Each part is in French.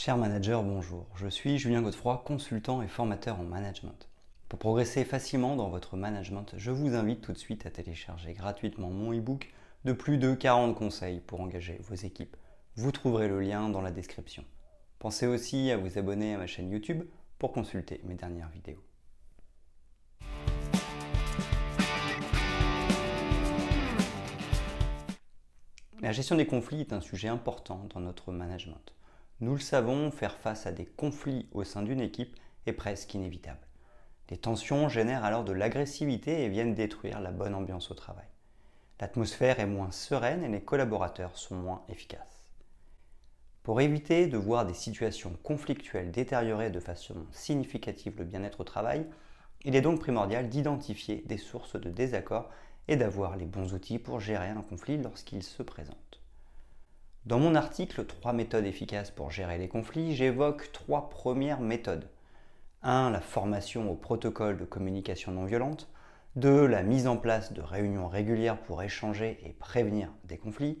Cher manager, bonjour. Je suis Julien Godefroy, consultant et formateur en management. Pour progresser facilement dans votre management, je vous invite tout de suite à télécharger gratuitement mon e-book de plus de 40 conseils pour engager vos équipes. Vous trouverez le lien dans la description. Pensez aussi à vous abonner à ma chaîne YouTube pour consulter mes dernières vidéos. La gestion des conflits est un sujet important dans notre management. Nous le savons, faire face à des conflits au sein d'une équipe est presque inévitable. Les tensions génèrent alors de l'agressivité et viennent détruire la bonne ambiance au travail. L'atmosphère est moins sereine et les collaborateurs sont moins efficaces. Pour éviter de voir des situations conflictuelles détériorer de façon significative le bien-être au travail, il est donc primordial d'identifier des sources de désaccord et d'avoir les bons outils pour gérer un conflit lorsqu'il se présente. Dans mon article 3 méthodes efficaces pour gérer les conflits, j'évoque trois premières méthodes. 1. La formation au protocole de communication non violente. 2. La mise en place de réunions régulières pour échanger et prévenir des conflits.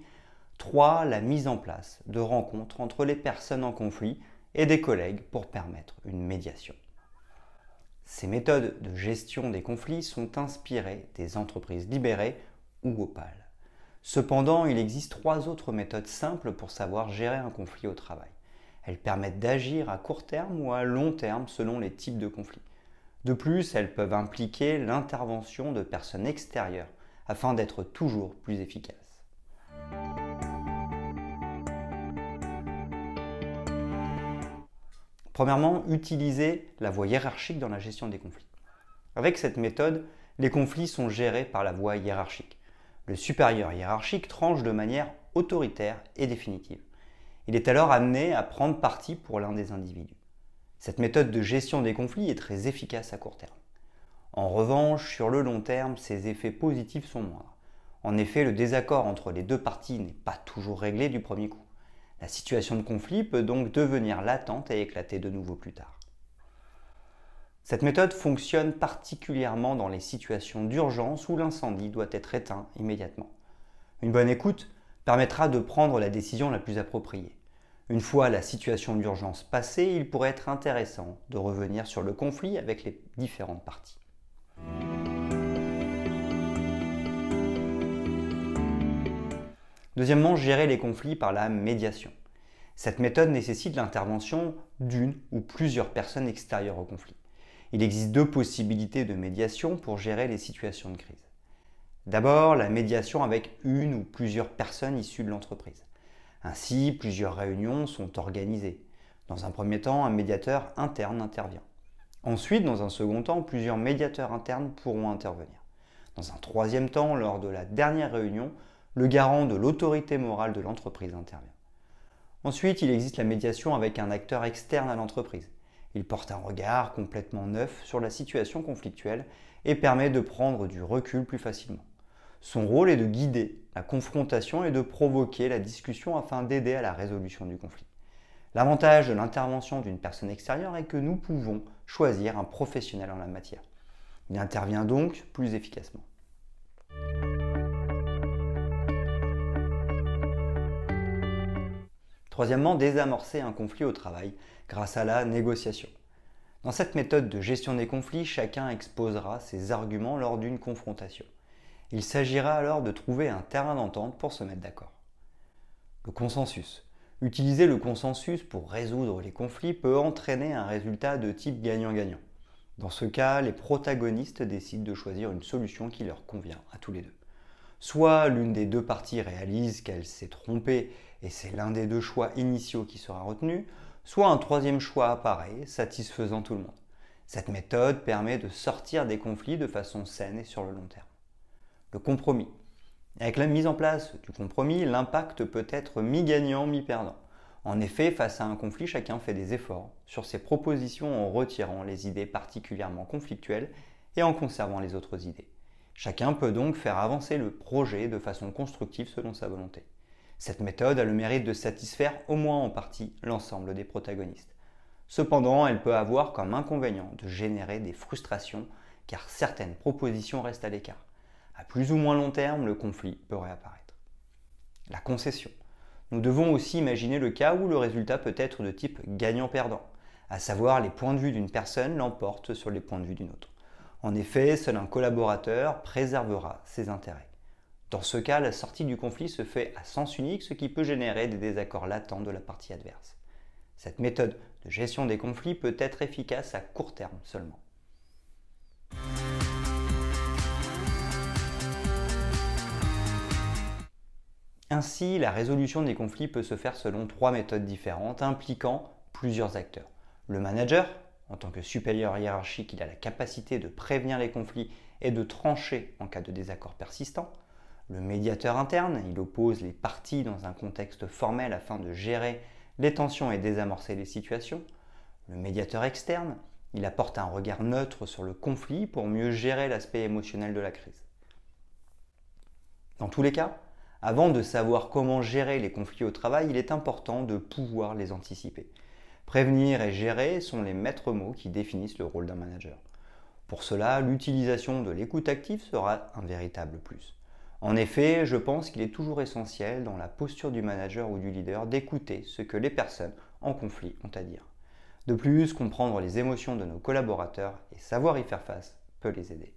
3. La mise en place de rencontres entre les personnes en conflit et des collègues pour permettre une médiation. Ces méthodes de gestion des conflits sont inspirées des entreprises libérées ou opales. Cependant, il existe trois autres méthodes simples pour savoir gérer un conflit au travail. Elles permettent d'agir à court terme ou à long terme selon les types de conflits. De plus, elles peuvent impliquer l'intervention de personnes extérieures afin d'être toujours plus efficaces. Premièrement, utiliser la voie hiérarchique dans la gestion des conflits. Avec cette méthode, les conflits sont gérés par la voie hiérarchique. Le supérieur hiérarchique tranche de manière autoritaire et définitive. Il est alors amené à prendre parti pour l'un des individus. Cette méthode de gestion des conflits est très efficace à court terme. En revanche, sur le long terme, ses effets positifs sont moindres. En effet, le désaccord entre les deux parties n'est pas toujours réglé du premier coup. La situation de conflit peut donc devenir latente et éclater de nouveau plus tard. Cette méthode fonctionne particulièrement dans les situations d'urgence où l'incendie doit être éteint immédiatement. Une bonne écoute permettra de prendre la décision la plus appropriée. Une fois la situation d'urgence passée, il pourrait être intéressant de revenir sur le conflit avec les différentes parties. Deuxièmement, gérer les conflits par la médiation. Cette méthode nécessite l'intervention d'une ou plusieurs personnes extérieures au conflit. Il existe deux possibilités de médiation pour gérer les situations de crise. D'abord, la médiation avec une ou plusieurs personnes issues de l'entreprise. Ainsi, plusieurs réunions sont organisées. Dans un premier temps, un médiateur interne intervient. Ensuite, dans un second temps, plusieurs médiateurs internes pourront intervenir. Dans un troisième temps, lors de la dernière réunion, le garant de l'autorité morale de l'entreprise intervient. Ensuite, il existe la médiation avec un acteur externe à l'entreprise. Il porte un regard complètement neuf sur la situation conflictuelle et permet de prendre du recul plus facilement. Son rôle est de guider la confrontation et de provoquer la discussion afin d'aider à la résolution du conflit. L'avantage de l'intervention d'une personne extérieure est que nous pouvons choisir un professionnel en la matière. Il intervient donc plus efficacement. Troisièmement, désamorcer un conflit au travail grâce à la négociation. Dans cette méthode de gestion des conflits, chacun exposera ses arguments lors d'une confrontation. Il s'agira alors de trouver un terrain d'entente pour se mettre d'accord. Le consensus. Utiliser le consensus pour résoudre les conflits peut entraîner un résultat de type gagnant-gagnant. Dans ce cas, les protagonistes décident de choisir une solution qui leur convient à tous les deux. Soit l'une des deux parties réalise qu'elle s'est trompée et c'est l'un des deux choix initiaux qui sera retenu, soit un troisième choix apparaît, satisfaisant tout le monde. Cette méthode permet de sortir des conflits de façon saine et sur le long terme. Le compromis. Avec la mise en place du compromis, l'impact peut être mi-gagnant, mi-perdant. En effet, face à un conflit, chacun fait des efforts sur ses propositions en retirant les idées particulièrement conflictuelles et en conservant les autres idées. Chacun peut donc faire avancer le projet de façon constructive selon sa volonté. Cette méthode a le mérite de satisfaire au moins en partie l'ensemble des protagonistes. Cependant, elle peut avoir comme inconvénient de générer des frustrations car certaines propositions restent à l'écart. À plus ou moins long terme, le conflit peut réapparaître. La concession. nous devons aussi imaginer le cas où le résultat peut être de type gagnant-perdant, à savoir les points de vue d'une personne l'emportent sur les points de vue d'une autre. En effet, seul un collaborateur préservera ses intérêts. Dans ce cas, la sortie du conflit se fait à sens unique, ce qui peut générer des désaccords latents de la partie adverse. Cette méthode de gestion des conflits peut être efficace à court terme seulement. Ainsi, la résolution des conflits peut se faire selon trois méthodes différentes impliquant plusieurs acteurs. Le manager, en tant que supérieur hiérarchique, il a la capacité de prévenir les conflits et de trancher en cas de désaccord persistant. Le médiateur interne, il oppose les parties dans un contexte formel afin de gérer les tensions et désamorcer les situations. Le médiateur externe, il apporte un regard neutre sur le conflit pour mieux gérer l'aspect émotionnel de la crise. Dans tous les cas, avant de savoir comment gérer les conflits au travail, il est important de pouvoir les anticiper. Prévenir et gérer sont les maîtres mots qui définissent le rôle d'un manager. Pour cela, l'utilisation de l'écoute active sera un véritable plus. En effet, je pense qu'il est toujours essentiel dans la posture du manager ou du leader d'écouter ce que les personnes en conflit ont à dire. De plus, comprendre les émotions de nos collaborateurs et savoir y faire face peut les aider.